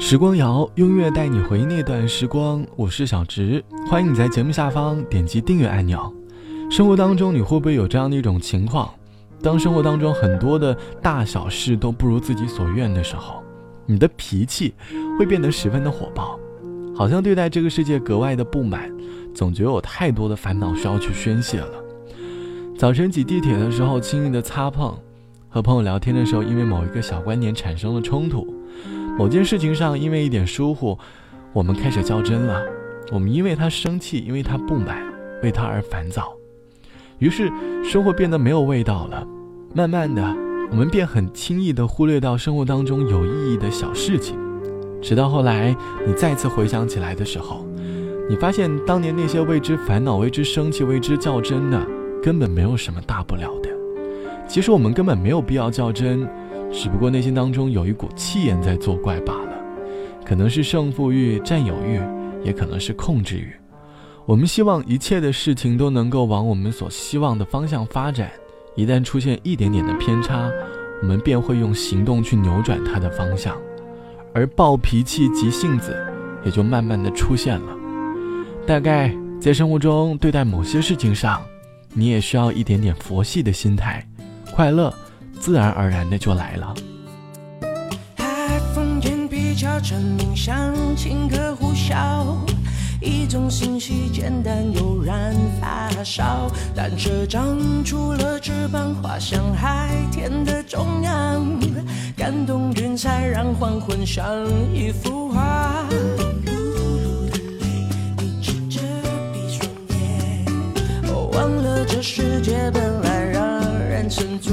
时光谣用乐带你回忆那段时光，我是小植，欢迎你在节目下方点击订阅按钮。生活当中，你会不会有这样的一种情况？当生活当中很多的大小事都不如自己所愿的时候，你的脾气会变得十分的火爆，好像对待这个世界格外的不满，总觉得有太多的烦恼需要去宣泄了。早晨挤地铁的时候轻易的擦碰，和朋友聊天的时候因为某一个小观点产生了冲突。某件事情上，因为一点疏忽，我们开始较真了。我们因为他生气，因为他不满，为他而烦躁。于是，生活变得没有味道了。慢慢的，我们便很轻易地忽略到生活当中有意义的小事情。直到后来，你再次回想起来的时候，你发现当年那些为之烦恼、为之生气、为之较真的，根本没有什么大不了的。其实我们根本没有必要较真。只不过内心当中有一股气焰在作怪罢了，可能是胜负欲、占有欲，也可能是控制欲。我们希望一切的事情都能够往我们所希望的方向发展，一旦出现一点点的偏差，我们便会用行动去扭转它的方向，而暴脾气、急性子也就慢慢的出现了。大概在生活中对待某些事情上，你也需要一点点佛系的心态，快乐。自然而然的就来了。海风间比较沉冥想，请客呼啸，一种信息简单又燃发烧。单车长出了翅膀，滑向海天的中央，感动云彩让黄昏像一幅画。你指着闭双眼，忘了这世界本来让人沉醉。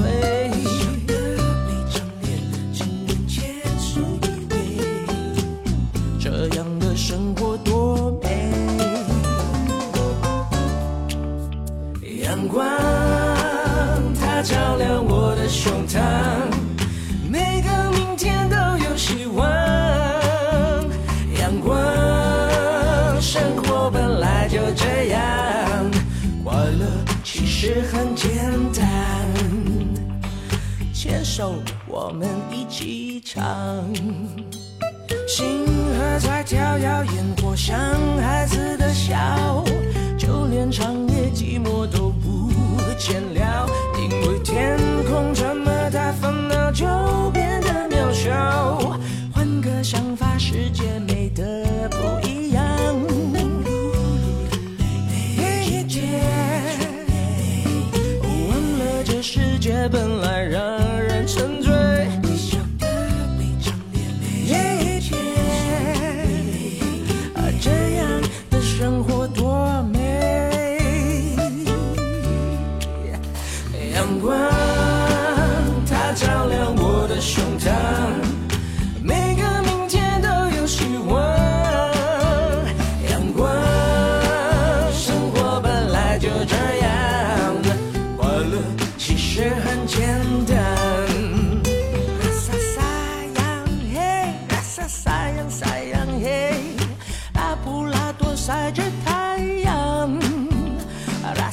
很简单，牵手我们一起唱。星河在跳跃，烟火像孩子的笑，就连长来让人沉醉，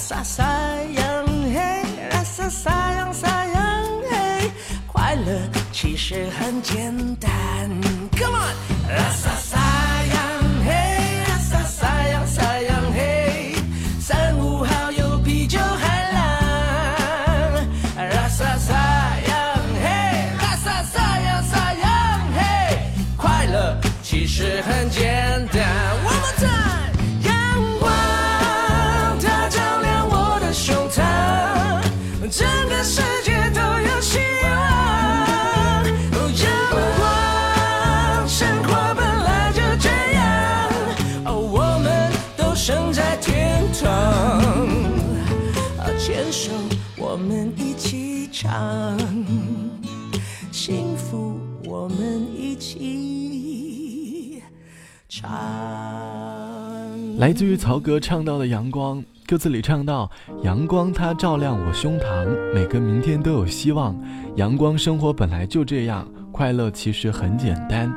拉萨萨洋嘿，拉萨萨洋萨洋嘿，快乐其实很简单，Come on，来自于曹格唱到的阳光，歌词里唱到：阳光它照亮我胸膛，每个明天都有希望。阳光生活本来就这样，快乐其实很简单。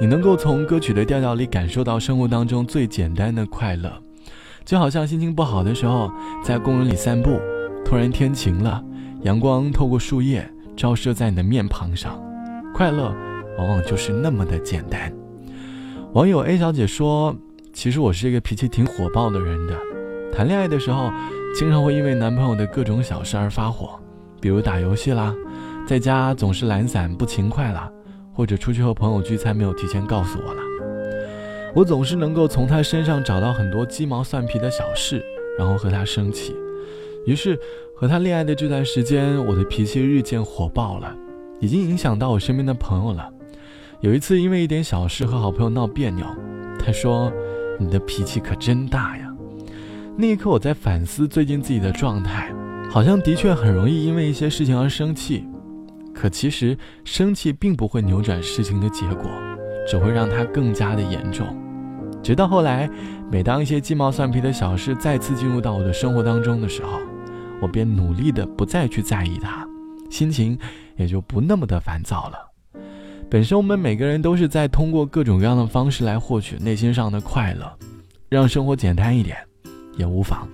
你能够从歌曲的调调里感受到生活当中最简单的快乐，就好像心情不好的时候，在公园里散步，突然天晴了，阳光透过树叶照射在你的面庞上，快乐。往往就是那么的简单。网友 A 小姐说：“其实我是一个脾气挺火爆的人的，谈恋爱的时候，经常会因为男朋友的各种小事而发火，比如打游戏啦，在家总是懒散不勤快啦，或者出去和朋友聚餐没有提前告诉我了。我总是能够从他身上找到很多鸡毛蒜皮的小事，然后和他生气。于是和他恋爱的这段时间，我的脾气日渐火爆了，已经影响到我身边的朋友了。”有一次，因为一点小事和好朋友闹别扭，他说：“你的脾气可真大呀。”那一刻，我在反思最近自己的状态，好像的确很容易因为一些事情而生气。可其实，生气并不会扭转事情的结果，只会让它更加的严重。直到后来，每当一些鸡毛蒜皮的小事再次进入到我的生活当中的时候，我便努力的不再去在意它，心情也就不那么的烦躁了。本身我们每个人都是在通过各种各样的方式来获取内心上的快乐，让生活简单一点，也无妨。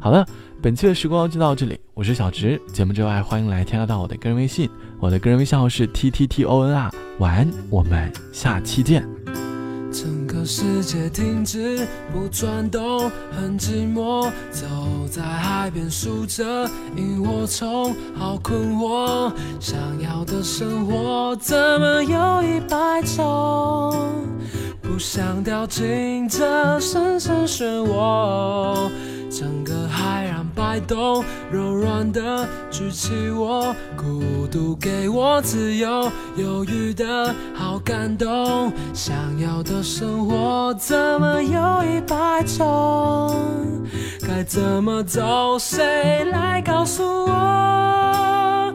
好了，本期的时光就到这里，我是小直。节目之外，欢迎来添加到我的个人微信，我的个人微信号是 t t t o n r。晚安，我们下期见。世界停止不转动，很寂寞。走在海边数着萤火虫，好困惑。想要的生活怎么有一百种？不想掉进这深深漩涡。整个海让摆动，柔软的举起我，孤独给我自由，犹豫的好感动。想要的生活怎么有一百种？该怎么走？谁来告诉我？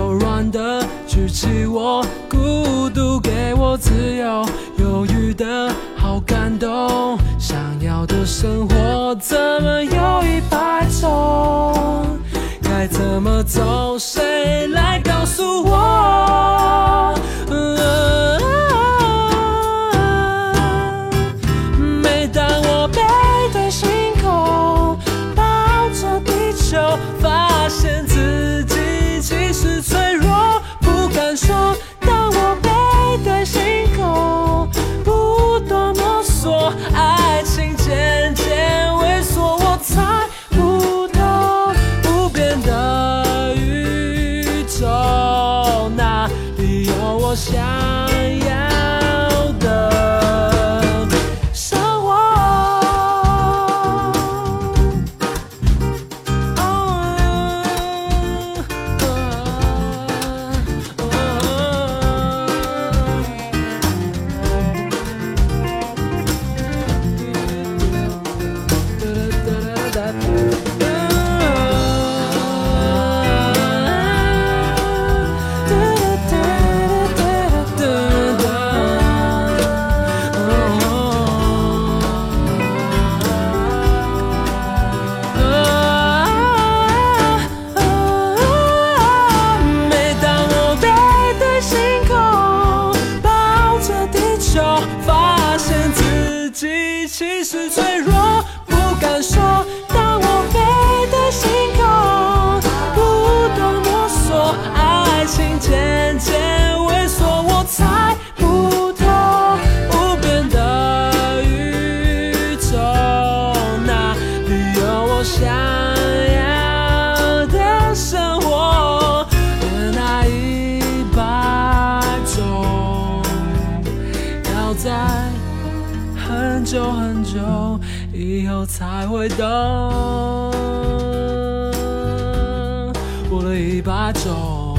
柔软的举起我，孤独给我自由，犹豫的好感动。想要的生活怎么有一百种？该怎么走？谁来告诉我？才会懂。过了一百种。